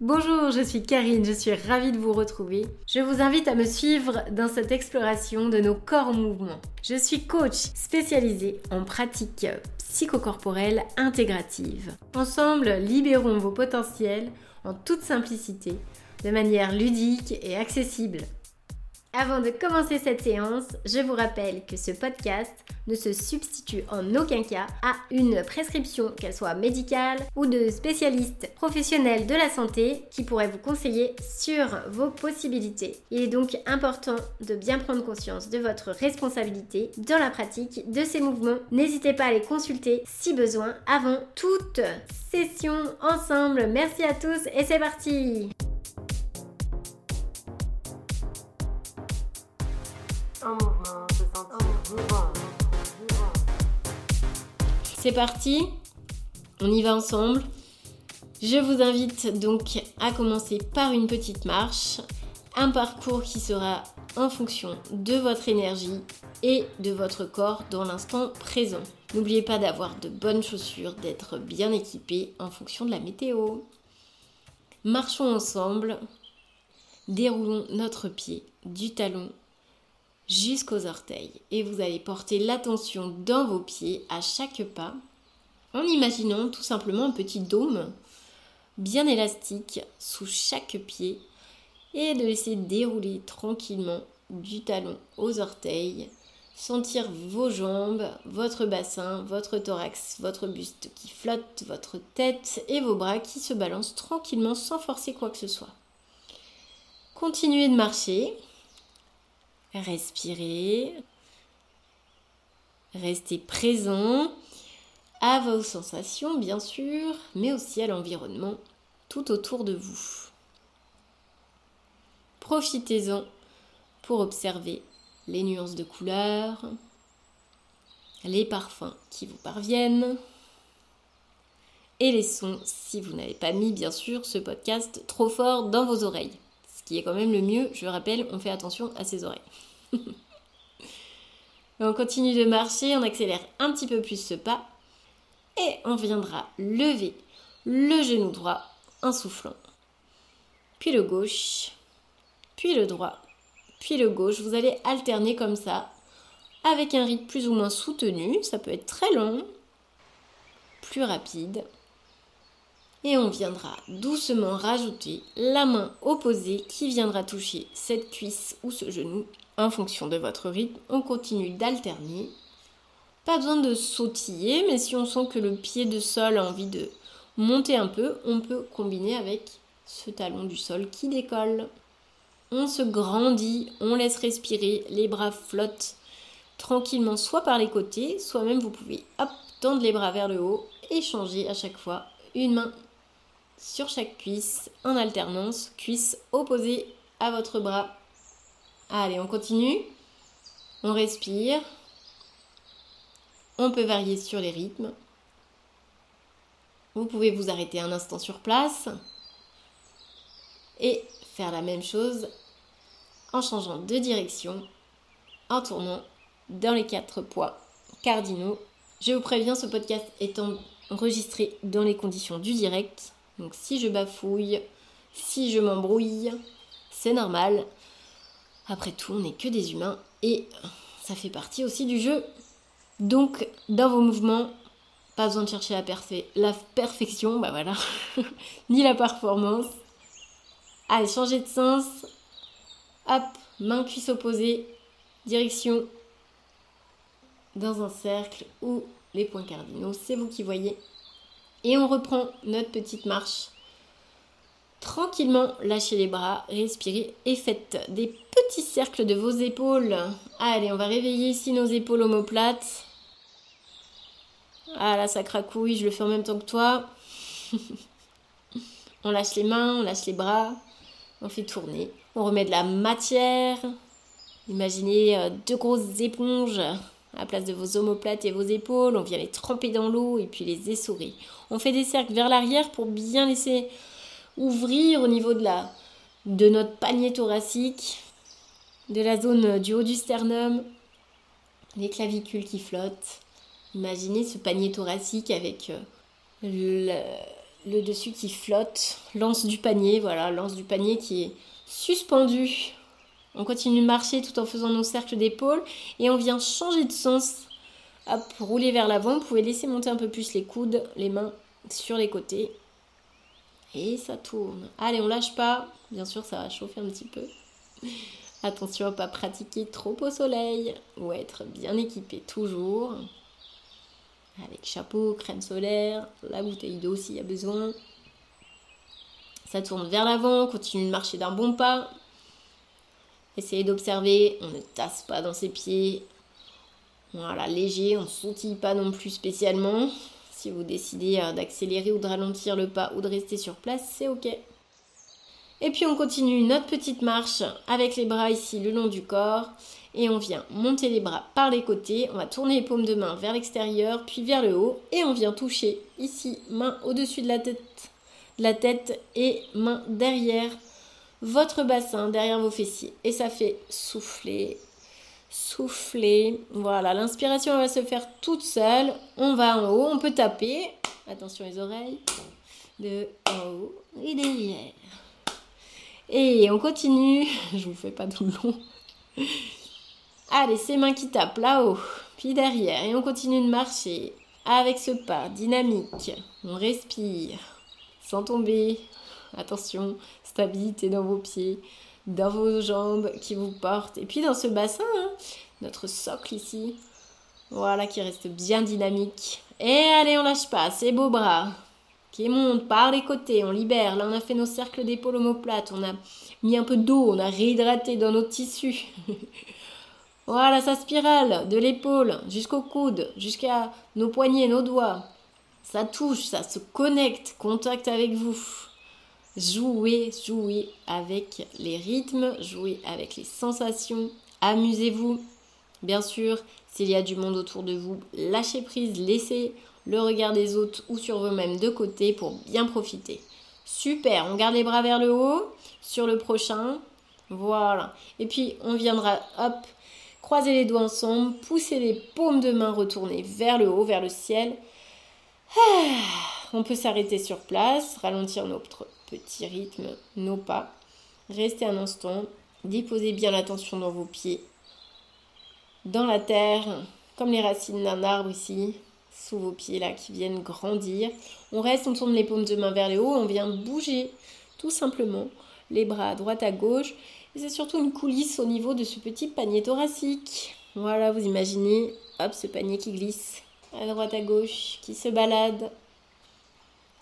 Bonjour, je suis Karine, je suis ravie de vous retrouver. Je vous invite à me suivre dans cette exploration de nos corps en mouvement. Je suis coach spécialisée en pratique psychocorporelle intégrative. Ensemble, libérons vos potentiels en toute simplicité, de manière ludique et accessible. Avant de commencer cette séance, je vous rappelle que ce podcast ne se substitue en aucun cas à une prescription, qu'elle soit médicale ou de spécialistes professionnels de la santé qui pourraient vous conseiller sur vos possibilités. Il est donc important de bien prendre conscience de votre responsabilité dans la pratique de ces mouvements. N'hésitez pas à les consulter si besoin avant toute session ensemble. Merci à tous et c'est parti C'est parti, on y va ensemble. Je vous invite donc à commencer par une petite marche, un parcours qui sera en fonction de votre énergie et de votre corps dans l'instant présent. N'oubliez pas d'avoir de bonnes chaussures, d'être bien équipé en fonction de la météo. Marchons ensemble, déroulons notre pied du talon jusqu'aux orteils. Et vous allez porter l'attention dans vos pieds à chaque pas en imaginant tout simplement un petit dôme bien élastique sous chaque pied et de laisser dérouler tranquillement du talon aux orteils. Sentir vos jambes, votre bassin, votre thorax, votre buste qui flotte, votre tête et vos bras qui se balancent tranquillement sans forcer quoi que ce soit. Continuez de marcher Respirez. Restez présent à vos sensations, bien sûr, mais aussi à l'environnement tout autour de vous. Profitez-en pour observer les nuances de couleurs, les parfums qui vous parviennent et les sons si vous n'avez pas mis bien sûr ce podcast trop fort dans vos oreilles. Ce qui est quand même le mieux, je rappelle, on fait attention à ses oreilles. on continue de marcher, on accélère un petit peu plus ce pas et on viendra lever le genou droit en soufflant. Puis le gauche, puis le droit, puis le gauche. Vous allez alterner comme ça avec un rythme plus ou moins soutenu. Ça peut être très long, plus rapide. Et on viendra doucement rajouter la main opposée qui viendra toucher cette cuisse ou ce genou en fonction de votre rythme, on continue d'alterner. Pas besoin de sautiller, mais si on sent que le pied de sol a envie de monter un peu, on peut combiner avec ce talon du sol qui décolle. On se grandit, on laisse respirer, les bras flottent tranquillement, soit par les côtés, soit même vous pouvez hop, tendre les bras vers le haut et changer à chaque fois une main sur chaque cuisse en alternance, cuisse opposée à votre bras Allez, on continue. On respire. On peut varier sur les rythmes. Vous pouvez vous arrêter un instant sur place et faire la même chose en changeant de direction, en tournant dans les quatre poids cardinaux. Je vous préviens, ce podcast est enregistré dans les conditions du direct. Donc si je bafouille, si je m'embrouille, c'est normal. Après tout, on n'est que des humains et ça fait partie aussi du jeu. Donc, dans vos mouvements, pas besoin de chercher la, la perfection, bah voilà, ni la performance. Allez, changer de sens. Hop, main cuisse opposée, direction dans un cercle ou les points cardinaux, c'est vous qui voyez. Et on reprend notre petite marche Tranquillement, lâchez les bras, respirez et faites des petits cercles de vos épaules. Allez, on va réveiller ici nos épaules omoplates. Ah là, ça cracouille, je le fais en même temps que toi. on lâche les mains, on lâche les bras, on fait tourner. On remet de la matière. Imaginez euh, deux grosses éponges à la place de vos omoplates et vos épaules. On vient les tremper dans l'eau et puis les essorer. On fait des cercles vers l'arrière pour bien laisser ouvrir au niveau de, la, de notre panier thoracique, de la zone du haut du sternum, les clavicules qui flottent. Imaginez ce panier thoracique avec euh, le dessus qui flotte, lance du panier, voilà, lance du panier qui est suspendu. On continue de marcher tout en faisant nos cercles d'épaule et on vient changer de sens. Hop, rouler vers l'avant. Vous pouvez laisser monter un peu plus les coudes, les mains sur les côtés. Et ça tourne. Allez, on lâche pas. Bien sûr, ça va chauffer un petit peu. Attention à pas pratiquer trop au soleil ou être bien équipé toujours. Avec chapeau, crème solaire, la bouteille d'eau s'il y a besoin. Ça tourne vers l'avant, continue de marcher d'un bon pas. Essayez d'observer, on ne tasse pas dans ses pieds. Voilà, léger, on ne sautille pas non plus spécialement. Si vous décidez euh, d'accélérer ou de ralentir le pas ou de rester sur place, c'est ok. Et puis on continue notre petite marche avec les bras ici le long du corps. Et on vient monter les bras par les côtés. On va tourner les paumes de main vers l'extérieur, puis vers le haut. Et on vient toucher ici, main au-dessus de la tête, de la tête et main derrière votre bassin, derrière vos fessiers. Et ça fait souffler, souffler. Voilà, l'inspiration va se faire toute seule. On va en haut, on peut taper. Attention les oreilles. De haut et derrière. Et on continue. Je vous fais pas tout le long. Allez, ces mains qui tapent là-haut, puis derrière. Et on continue de marcher avec ce pas dynamique. On respire sans tomber. Attention, stabilité dans vos pieds, dans vos jambes qui vous portent. Et puis dans ce bassin, hein, notre socle ici. Voilà, qui reste bien dynamique. Et allez, on lâche pas. Ces beaux bras qui monte par les côtés, on libère. Là, on a fait nos cercles d'épaule omoplates, on a mis un peu d'eau, on a réhydraté dans nos tissus. voilà sa spirale de l'épaule jusqu'au coude, jusqu'à nos poignets, nos doigts. Ça touche, ça se connecte, contact avec vous. Jouez, jouez avec les rythmes, jouez avec les sensations, amusez-vous. Bien sûr, s'il y a du monde autour de vous, lâchez prise, laissez le regard des autres ou sur vous-même de côté pour bien profiter. Super, on garde les bras vers le haut sur le prochain. Voilà. Et puis on viendra, hop, croiser les doigts ensemble, pousser les paumes de main retournées vers le haut, vers le ciel. Ah, on peut s'arrêter sur place, ralentir notre petit rythme, nos pas. Restez un instant, déposez bien l'attention dans vos pieds, dans la terre, comme les racines d'un arbre ici sous vos pieds là qui viennent grandir. On reste, on tourne les paumes de main vers le haut, on vient bouger tout simplement les bras à droite à gauche. C'est surtout une coulisse au niveau de ce petit panier thoracique. Voilà, vous imaginez, hop, ce panier qui glisse à droite à gauche, qui se balade.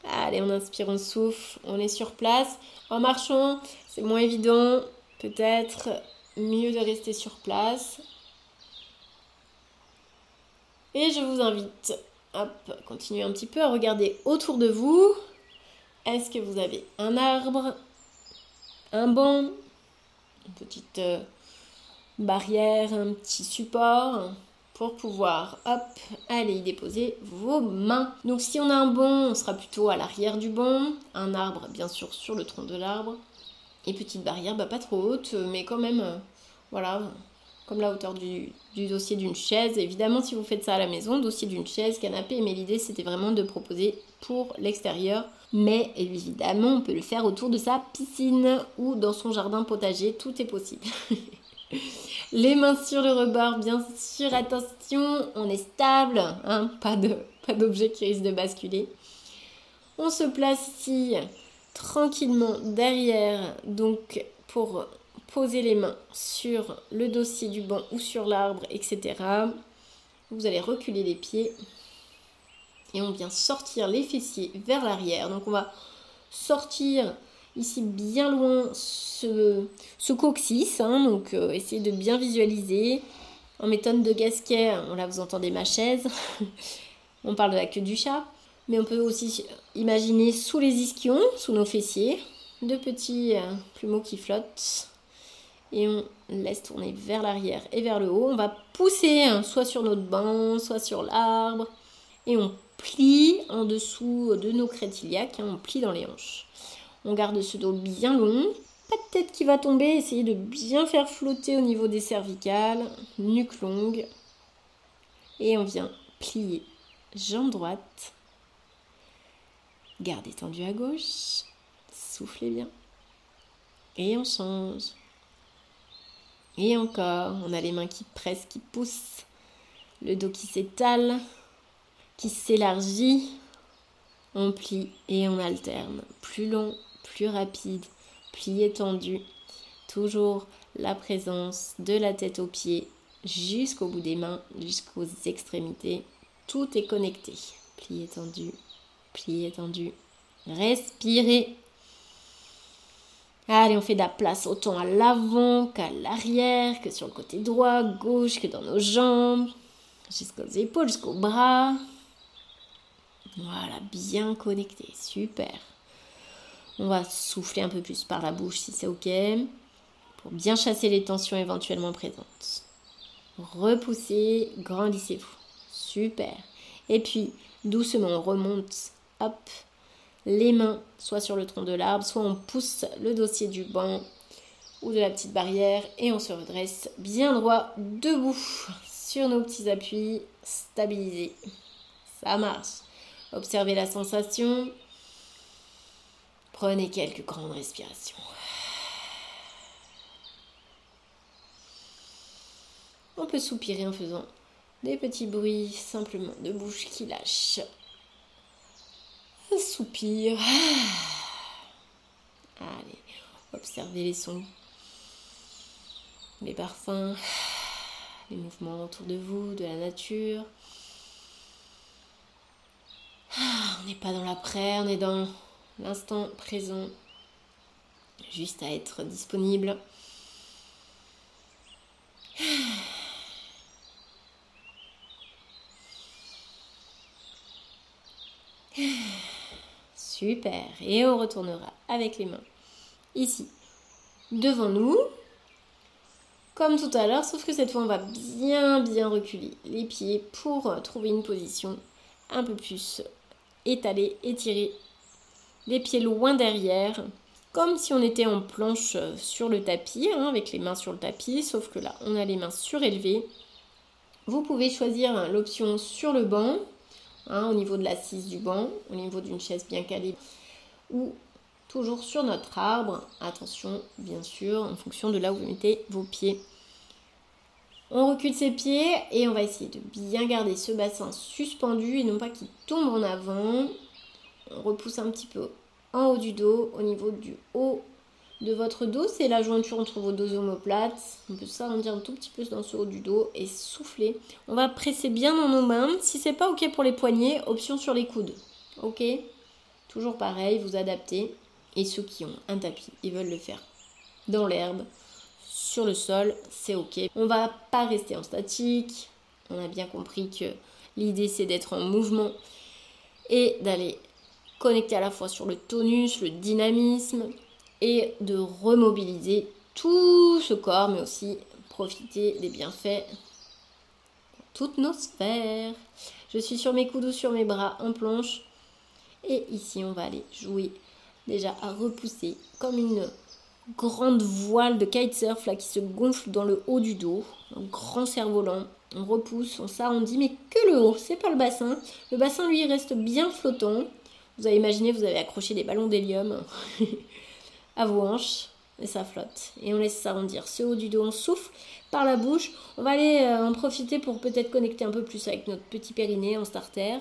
Allez, on inspire, on souffle, on est sur place. En marchant, c'est moins évident, peut-être mieux de rester sur place. Et je vous invite, hop, continuer un petit peu à regarder autour de vous. Est-ce que vous avez un arbre, un banc, une petite euh, barrière, un petit support? Pour pouvoir, hop, aller y déposer vos mains. Donc si on a un banc, on sera plutôt à l'arrière du banc, un arbre bien sûr sur le tronc de l'arbre, et petite barrière, bah, pas trop haute, mais quand même, euh, voilà, comme la hauteur du, dossier d'une chaise. Évidemment, si vous faites ça à la maison, dossier d'une chaise, canapé, mais l'idée c'était vraiment de proposer pour l'extérieur. Mais évidemment, on peut le faire autour de sa piscine ou dans son jardin potager, tout est possible. Les mains sur le rebord, bien sûr, attention, on est stable, hein, pas d'objet qui risque de basculer. On se place ici tranquillement derrière, donc pour Posez les mains sur le dossier du banc ou sur l'arbre, etc. Vous allez reculer les pieds et on vient sortir les fessiers vers l'arrière. Donc on va sortir ici bien loin ce, coccyx. Hein. donc euh, essayez de bien visualiser. En méthode de Gasquet, là vous entendez ma chaise. on parle de la queue du chat. Mais on peut aussi imaginer sous les ischions, sous nos fessiers, deux petits euh, plumeaux qui flottent et on laisse tourner vers l'arrière et vers le haut. On va pousser hein, soit sur notre banc, soit sur l'arbre et on plie en dessous de nos crêtes iliaques, hein, on plie dans les hanches. On garde ce dos bien long, pas de tête qui va tomber, essayez de bien faire flotter au niveau des cervicales, nuque longue. Et on vient plier jambe droite, Gardez tendu à gauche. Soufflez bien. Et on change. Et encore, on a les mains qui pressent, qui poussent. Le dos qui s'étale, qui s'élargit. On plie et on alterne. Plus long, plus rapide. Plié tendu. Toujours la présence de la tête aux pieds jusqu'au bout des mains, jusqu'aux extrémités. Tout est connecté. Plié tendu, plié tendu. Respirez. Allez, on fait de la place autant à l'avant qu'à l'arrière, que sur le côté droit, gauche, que dans nos jambes, jusqu'aux épaules, jusqu'aux bras. Voilà, bien connecté, super. On va souffler un peu plus par la bouche si c'est ok, pour bien chasser les tensions éventuellement présentes. Repoussez, grandissez-vous. Super. Et puis, doucement, on remonte, hop, les mains soit sur le tronc de l'arbre, soit on pousse le dossier du banc ou de la petite barrière et on se redresse bien droit, debout, sur nos petits appuis, stabilisés. Ça marche. Observez la sensation. Prenez quelques grandes respirations. On peut soupirer en faisant des petits bruits simplement de bouche qui lâche. Un soupir. Allez, observez les sons, les parfums, les mouvements autour de vous, de la nature. On n'est pas dans l'après, on est dans l'instant présent, juste à être disponible. Super. Et on retournera avec les mains ici, devant nous. Comme tout à l'heure, sauf que cette fois, on va bien, bien reculer les pieds pour trouver une position un peu plus étalée, étirée. Les pieds loin derrière, comme si on était en planche sur le tapis, hein, avec les mains sur le tapis, sauf que là, on a les mains surélevées. Vous pouvez choisir l'option sur le banc, Hein, au niveau de l'assise du banc, au niveau d'une chaise bien calée, ou toujours sur notre arbre. Attention, bien sûr, en fonction de là où vous mettez vos pieds. On recule ses pieds et on va essayer de bien garder ce bassin suspendu et non pas qu'il tombe en avant. Repousse un petit peu en haut du dos, au niveau du haut de votre dos, c'est la jointure entre vos deux omoplates. On peut s'arrondir un tout petit peu dans ce haut du dos et souffler. On va presser bien dans nos mains. Si c'est pas ok pour les poignets, option sur les coudes. Ok? Toujours pareil, vous adaptez. Et ceux qui ont un tapis, ils veulent le faire dans l'herbe, sur le sol, c'est ok. On va pas rester en statique. On a bien compris que l'idée c'est d'être en mouvement et d'aller connecter à la fois sur le tonus, le dynamisme, et de remobiliser tout ce corps, mais aussi profiter des bienfaits dans toutes nos sphères. Je suis sur mes coudes ou sur mes bras en planche. Et ici, on va aller jouer déjà à repousser comme une grande voile de kitesurf là, qui se gonfle dans le haut du dos. Un grand cerf-volant. On repousse, on s'arrondit, mais que le haut, c'est pas le bassin. Le bassin, lui, reste bien flottant. Vous avez imaginé, vous avez accroché des ballons d'hélium. à vos hanches et ça flotte. Et on laisse s'arrondir. Ce haut du dos, on souffle par la bouche. On va aller euh, en profiter pour peut-être connecter un peu plus avec notre petit périnée en starter.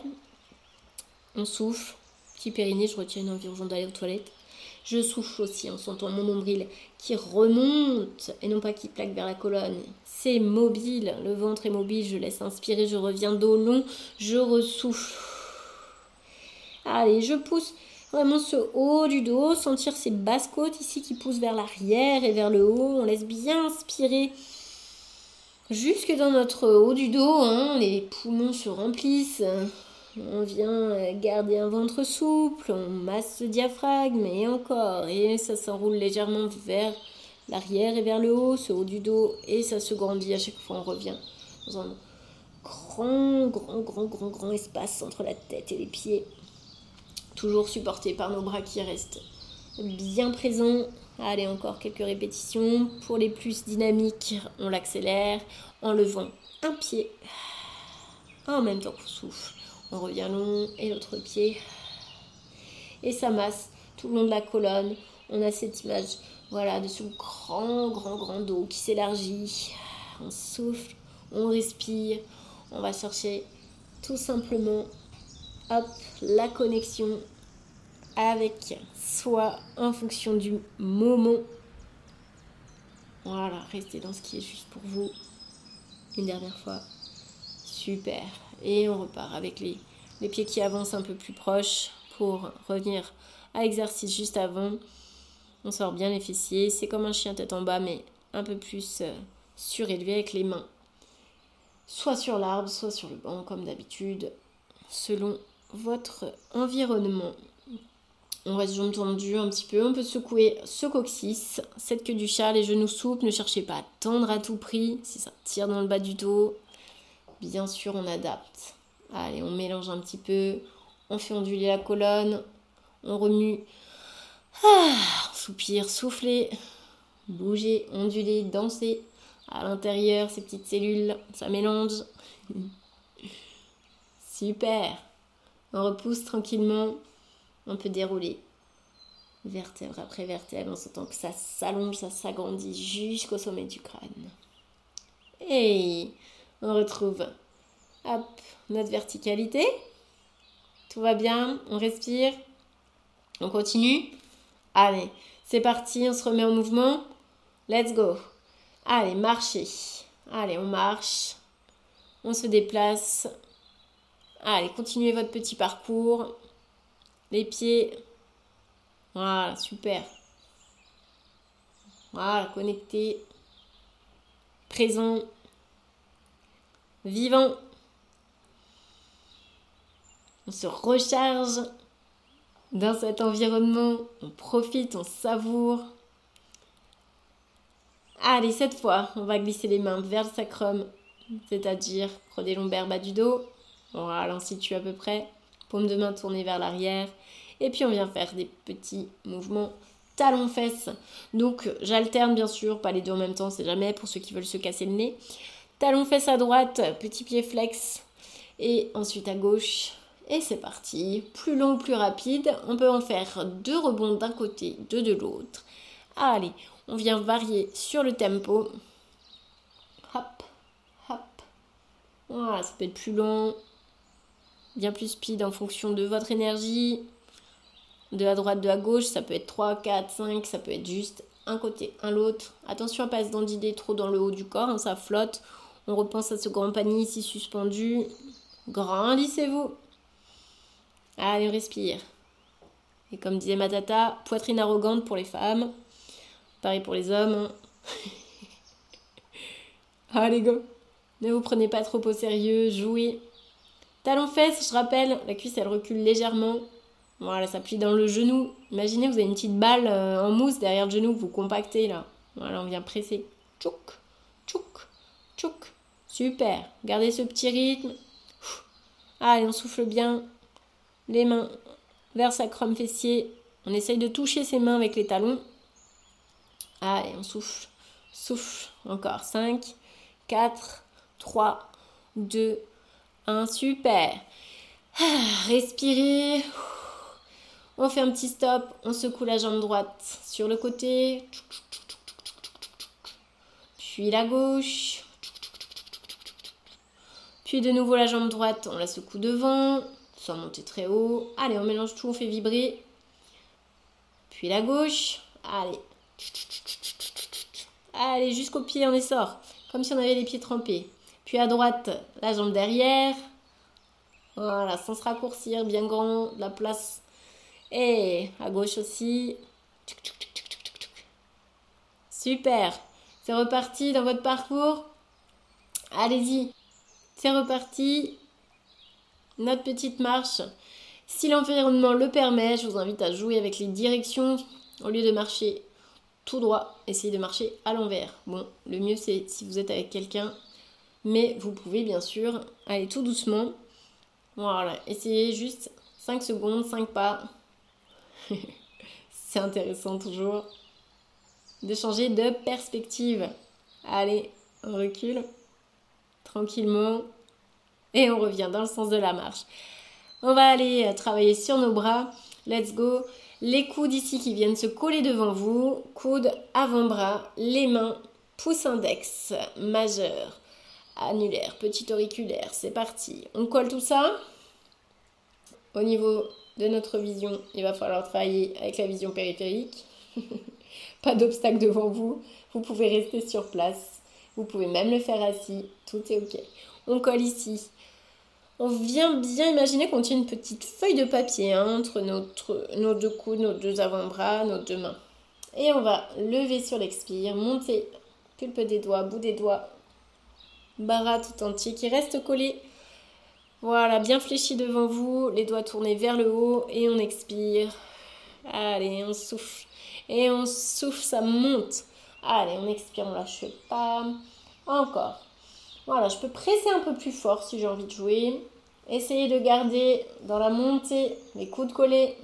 On souffle. Petit périnée, je retiens une envie d'aller aux toilettes. Je souffle aussi en sentant mon nombril qui remonte et non pas qui plaque vers la colonne. C'est mobile, le ventre est mobile, je laisse inspirer, je reviens dos long, je ressouffle. Allez, je pousse Vraiment ce haut du dos, sentir ces basses côtes ici qui poussent vers l'arrière et vers le haut. On laisse bien inspirer jusque dans notre haut du dos. Hein. Les poumons se remplissent. On vient garder un ventre souple, on masse le diaphragme et encore. Et ça s'enroule légèrement vers l'arrière et vers le haut, ce haut du dos. Et ça se grandit à chaque fois on revient dans un grand, grand, grand, grand, grand espace entre la tête et les pieds toujours supporté par nos bras qui restent bien présents. Allez, encore quelques répétitions. Pour les plus dynamiques, on l'accélère en levant un pied en même temps qu'on souffle. On revient long et l'autre pied. et ça masse tout le long de la colonne. On a cette image, voilà, de ce grand, grand, grand dos qui s'élargit. On souffle, on respire, on va chercher tout simplement, hop, la connexion avec soi en fonction du moment. Voilà, restez dans ce qui est juste pour vous. Une dernière fois. Super. Et on repart avec les, pieds qui avancent un peu plus proches pour revenir à l'exercice juste avant. On sort bien les fessiers. C'est comme un chien tête en bas, mais un peu plus euh, surélevé avec les mains. Soit sur l'arbre, soit sur le banc, comme d'habitude, selon votre environnement. On reste jambes tendues un petit peu. On peut secouer ce coccyx, cette queue du chat, les genoux souples. Ne cherchez pas à tendre à tout prix. Si ça tire dans le bas du dos, bien sûr, on adapte. Allez, on mélange un petit peu. On fait onduler la colonne. On remue. Ah, soupir, souffler. Bouger, onduler, danser. À l'intérieur, ces petites cellules, ça mélange. Super. On repousse tranquillement on peut dérouler vertèbre après vertèbre en sentant que ça s'allonge, ça s'agrandit jusqu'au sommet du crâne. Et on retrouve hop, notre verticalité. Tout va bien, on respire. On continue. Allez, c'est parti, on se remet en mouvement. Let's go. Allez, marchez. Allez, on marche. On se déplace. Allez, continuez votre petit parcours. Les pieds. Voilà, super. Voilà, connecté. Présent. Vivant. On se recharge dans cet environnement. On profite, on savoure. Allez, cette fois, on va glisser les mains vers le sacrum, c'est-à-dire des lombaires bas du dos. Voilà, on situe à peu près paume de main tournée vers l'arrière. Et puis on vient faire des petits mouvements talons-fesses. Donc j'alterne bien sûr, pas les deux en même temps, c'est jamais pour ceux qui veulent se casser le nez. Talons-fesses à droite, petit pied flex. Et ensuite à gauche. Et c'est parti. Plus long, plus rapide. On peut en faire deux rebonds d'un côté, deux de l'autre. Allez, on vient varier sur le tempo. Hop, hop. Voilà, ça peut être plus long, bien plus speed en fonction de votre énergie. De la droite, de la gauche, ça peut être 3, 4, 5, ça peut être juste un côté, un l'autre. Attention à pas se dandider trop dans le haut du corps, hein, ça flotte. On repense à ce grand panier ici suspendu. Grandissez-vous. Allez, on respire. Et comme disait ma tata, poitrine arrogante pour les femmes. Pareil pour les hommes. Hein. Allez, go. Ne vous prenez pas trop au sérieux, jouez. Talon fesse, je rappelle, la cuisse elle recule légèrement. Voilà, ça plie dans le genou. Imaginez, vous avez une petite balle euh, en mousse derrière le genou vous compactez là. Voilà, on vient presser. Tchouk, tchouk, tchouk. Super. Gardez ce petit rythme. Allez, on souffle bien. Les mains vers sacrum fessier. On essaye de toucher ses mains avec les talons. Allez, on souffle. Souffle. Encore. 5, 4, 3, 2, un super. Ah, respirez. On fait un petit stop. On secoue la jambe droite sur le côté. Puis la gauche. Puis de nouveau la jambe droite. On la secoue devant. Sans monter très haut. Allez, on mélange tout. On fait vibrer. Puis la gauche. Allez. Allez, jusqu'au pied on essor. Comme si on avait les pieds trempés. Puis à droite, la jambe derrière. Voilà, sans se raccourcir, bien grand, la place. Et à gauche aussi. Super. C'est reparti dans votre parcours. Allez-y. C'est reparti. Notre petite marche. Si l'environnement le permet, je vous invite à jouer avec les directions. Au lieu de marcher tout droit, essayez de marcher à l'envers. Bon, le mieux c'est si vous êtes avec quelqu'un, mais vous pouvez bien sûr aller tout doucement. Voilà, essayez juste 5 secondes, 5 pas. C'est intéressant toujours de changer de perspective. Allez, on recule tranquillement et on revient dans le sens de la marche. On va aller travailler sur nos bras. Let's go. Les coudes ici qui viennent se coller devant vous. Coude avant-bras, les mains, pouce index, majeur, annulaire, petit auriculaire. C'est parti. On colle tout ça. Au niveau de notre vision, il va falloir travailler avec la vision périphérique. Pas d'obstacle devant vous. Vous pouvez rester sur place. Vous pouvez même le faire assis. Tout est OK. On colle ici on vient bien imaginer qu'on tient une petite feuille de papier hein, entre nos deux coudes, nos deux avant-bras, nos deux mains. Et on va lever sur l'expire, monter pulpe des doigts, bout des doigts, bara tout entier qui reste collé. Voilà, bien fléchi devant vous, les doigts tournés vers le haut et on expire. Allez, on souffle. Et on souffle, ça monte. Allez, on expire, on lâche pas. Encore. Voilà, je peux presser un peu plus fort si j'ai envie de jouer. Essayez de garder dans la montée les coudes collés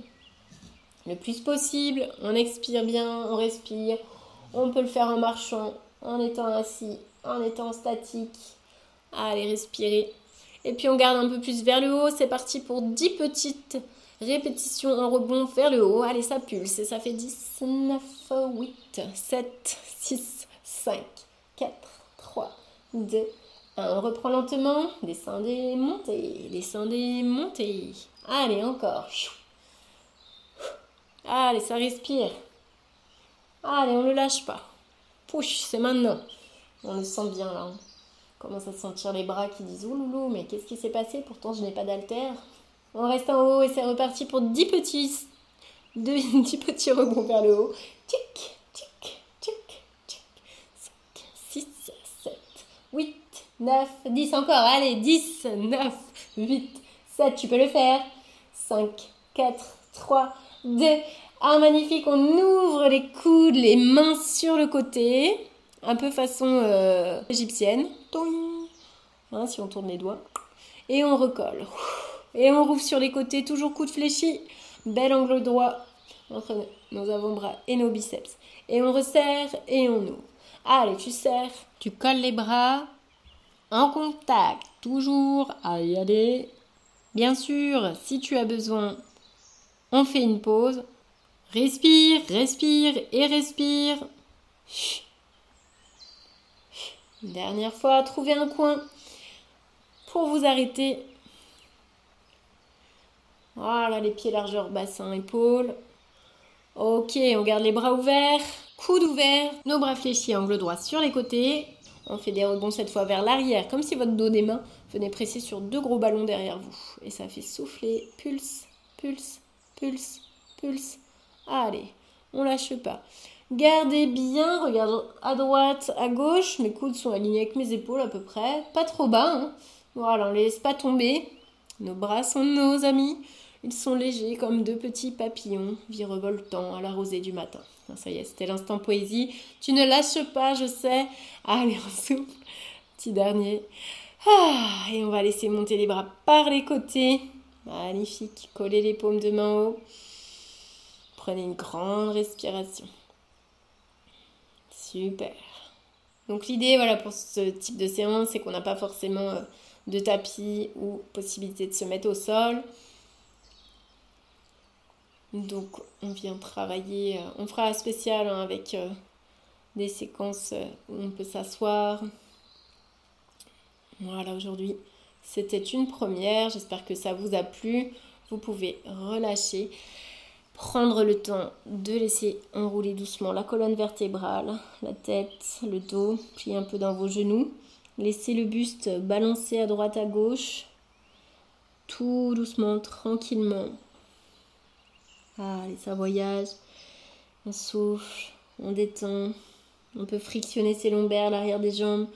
le plus possible. On expire bien, on respire. On peut le faire en marchant, en étant assis, en étant statique. Allez, respirez. Et puis on garde un peu plus vers le haut. C'est parti pour 10 petites répétitions en rebond vers le haut. Allez, ça pulse et ça fait 10, 9, 8, 7, 6, 5, 4, 3, 2, on reprend lentement. Descendez, montez, descendez, montez. Allez, encore. Allez, ça respire. Allez, on ne le lâche pas. Push, c'est maintenant. On le sent bien là. On commence à sentir les bras qui disent Ouloulou, mais qu'est-ce qui s'est passé? Pourtant, je n'ai pas d'altère. On reste en haut et c'est reparti pour 10 petits, 10 petits rebonds vers le haut. Tic, tic, tic, tic. 5, 6, 7, 8, 9, 10 encore, allez, 10, 9, 8, 7, tu peux le faire. 5, 4, 3, 2, 1, magnifique, on ouvre les coudes, les mains sur le côté, un peu façon euh, égyptienne. Hein, si on tourne les doigts. Et on recolle. Et on rouvre sur les côtés, toujours coude fléchi. Bel angle droit entre nos avant-bras et nos biceps. Et on resserre et on ouvre. Allez, tu serres, tu colles les bras, en contact, toujours à y aller. Bien sûr, si tu as besoin, on fait une pause. Respire, respire et respire. Dernière fois, trouvez un coin pour vous arrêter. Voilà, les pieds largeur bassin, épaule. Ok, on garde les bras ouverts, coudes ouverts, nos bras fléchis, angle droit sur les côtés. On fait des rebonds cette fois vers l'arrière, comme si votre dos des mains venait presser sur deux gros ballons derrière vous. Et ça fait souffler, pulse, pulse, pulse, pulse. Allez, on lâche pas. Gardez bien, regarde à droite, à gauche. Mes coudes sont alignés avec mes épaules à peu près. Pas trop bas. Hein. Voilà, on les laisse pas tomber. Nos bras sont nos amis. Ils sont légers comme deux petits papillons virevoltants à la rosée du matin. Ah, ça y est, c'était l'instant poésie. Tu ne lâches pas, je sais. Allez, on souffle. Petit dernier. Ah, et on va laisser monter les bras par les côtés. Magnifique. Collez les paumes de main haut. Prenez une grande respiration. Super. Donc l'idée, voilà, pour ce type de séance, c'est qu'on n'a pas forcément euh, de tapis ou possibilité de se mettre au sol. Donc on vient travailler, euh, on fera un spécial hein, avec euh, des séquences où on peut s'asseoir. Voilà, aujourd'hui c'était une première, j'espère que ça vous a plu. Vous pouvez relâcher, prendre le temps de laisser enrouler doucement la colonne vertébrale, la tête, le dos, plier un peu dans vos genoux. Laissez le buste balancer à droite à gauche, tout doucement, tranquillement. Allez, ça voyage. On souffle, on détend. On peut frictionner ses lombaires, l'arrière des jambes,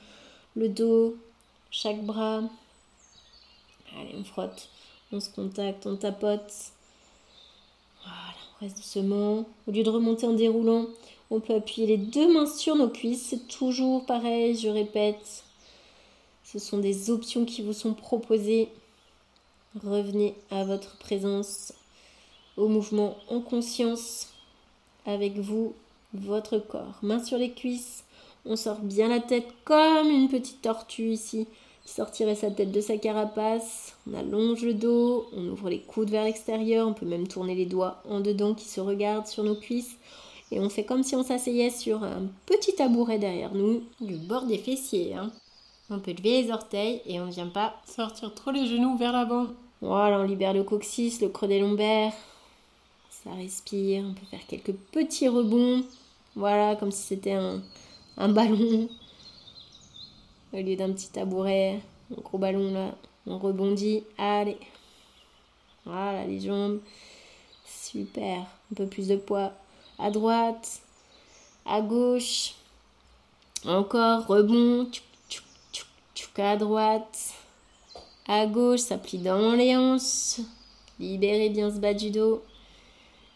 le dos, chaque bras. Allez, on frotte, on se contacte, on tapote. Voilà, on reste doucement. Au lieu de remonter en déroulant, on peut appuyer les deux mains sur nos cuisses. C'est toujours pareil, je répète. Ce sont des options qui vous sont proposées. Revenez à votre présence au mouvement en conscience avec vous, votre corps. Main sur les cuisses, on sort bien la tête comme une petite tortue ici. Il sortirait sa tête de sa carapace. On allonge le dos, on ouvre les coudes vers l'extérieur, on peut même tourner les doigts en dedans qui se regardent sur nos cuisses. Et on fait comme si on s'asseyait sur un petit tabouret derrière nous, du bord des fessiers. Hein. On peut lever les orteils et on ne vient pas sortir trop les genoux vers l'avant. Voilà, on libère le coccyx, le creux des lombaires. Ça respire, on peut faire quelques petits rebonds. Voilà, comme si c'était un, un ballon. Au lieu d'un petit tabouret, un gros ballon là, on rebondit. Allez. Voilà, les jambes. Super. Un peu plus de poids à droite, à gauche, encore rebond, à droite, à gauche, ça plie dans les hanches, libérez bien ce bas du dos.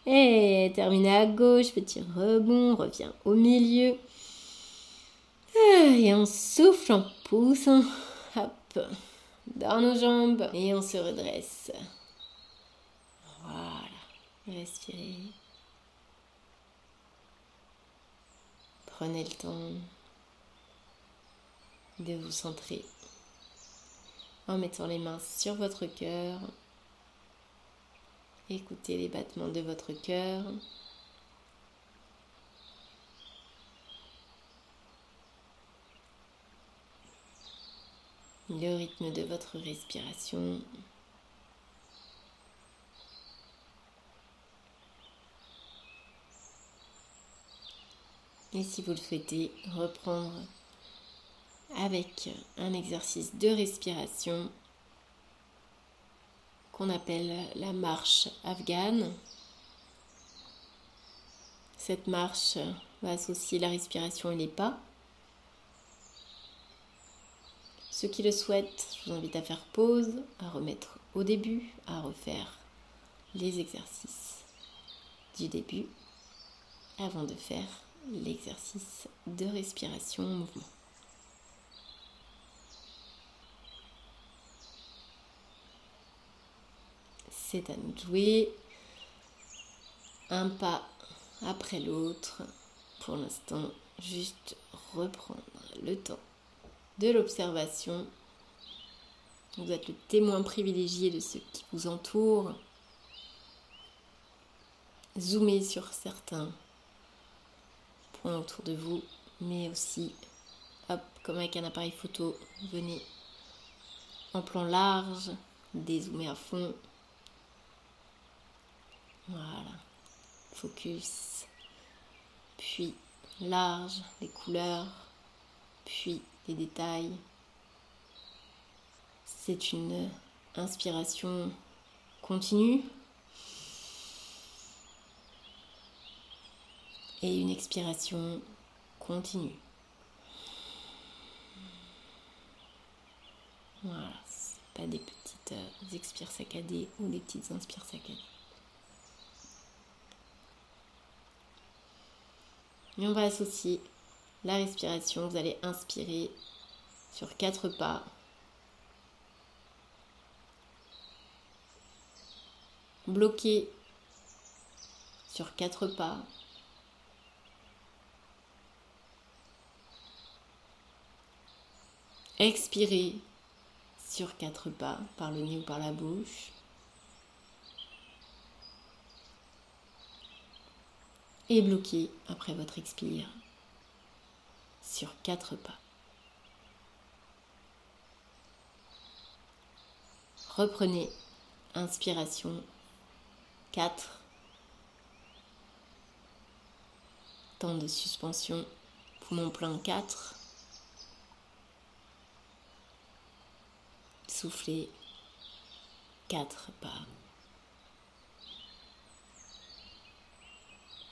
Et terminez à gauche, petit rebond, revient au milieu. Et on souffle en poussant, hop, dans nos jambes et on se redresse. Voilà, respirez. Prenez le temps de vous centrer en mettant les mains sur votre cœur. Écoutez les battements de votre cœur. Le rythme de votre respiration. Et si vous le souhaitez, reprendre avec un exercice de respiration qu'on appelle la marche afghane. Cette marche va associer la respiration et les pas. Ceux qui le souhaitent, je vous invite à faire pause, à remettre au début, à refaire les exercices du début avant de faire l'exercice de respiration en mouvement. C'est à nous de jouer un pas après l'autre. Pour l'instant, juste reprendre le temps de l'observation. Vous êtes le témoin privilégié de ce qui vous entoure. Zoomez sur certains autour de vous, mais aussi, comme avec un appareil photo, venez en plan large, dézoomer à fond. Voilà, focus, puis large, les couleurs, puis les détails. C'est une inspiration continue et une expiration continue. Voilà, pas des petites euh, expires saccadées ou des petites inspires saccadées. Et on va associer la respiration. Vous allez inspirer sur quatre pas. Bloquer sur quatre pas. Expirez sur quatre pas, par le nez ou par la bouche. Et bloquez après votre expire sur quatre pas. Reprenez inspiration 4. Temps de suspension, poumon plein 4. Soufflez quatre pas.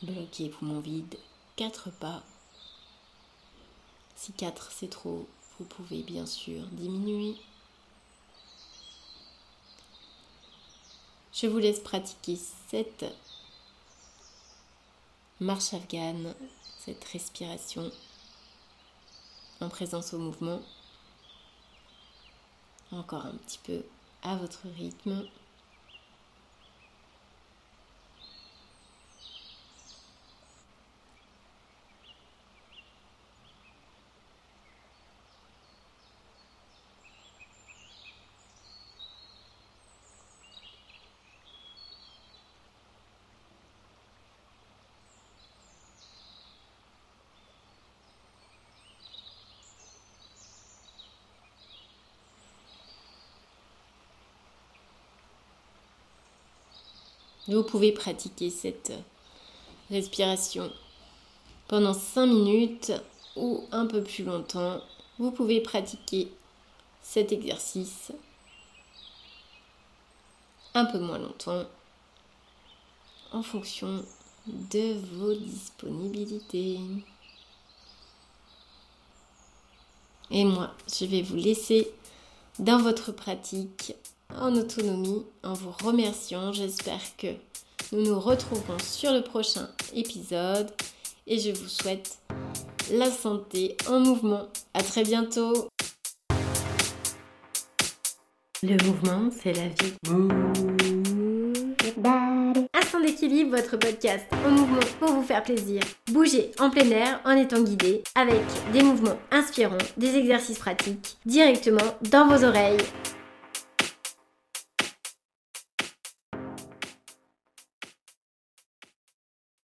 Bloquez poumon vide, quatre pas. Si quatre c'est trop, vous pouvez bien sûr diminuer. Je vous laisse pratiquer cette marche afghane, cette respiration en présence au mouvement encore un petit peu à votre rythme. Vous pouvez pratiquer cette respiration pendant 5 minutes ou un peu plus longtemps. Vous pouvez pratiquer cet exercice un peu moins longtemps en fonction de vos disponibilités. Et moi, je vais vous laisser dans votre pratique en autonomie en vous remerciant. J'espère que nous nous retrouverons sur le prochain épisode et je vous souhaite la santé en mouvement. À très bientôt. Le mouvement, c'est la vie d'équilibre, votre podcast en mouvement pour vous faire plaisir. Bougez en plein air en étant guidé avec des mouvements inspirants, des exercices pratiques directement dans vos oreilles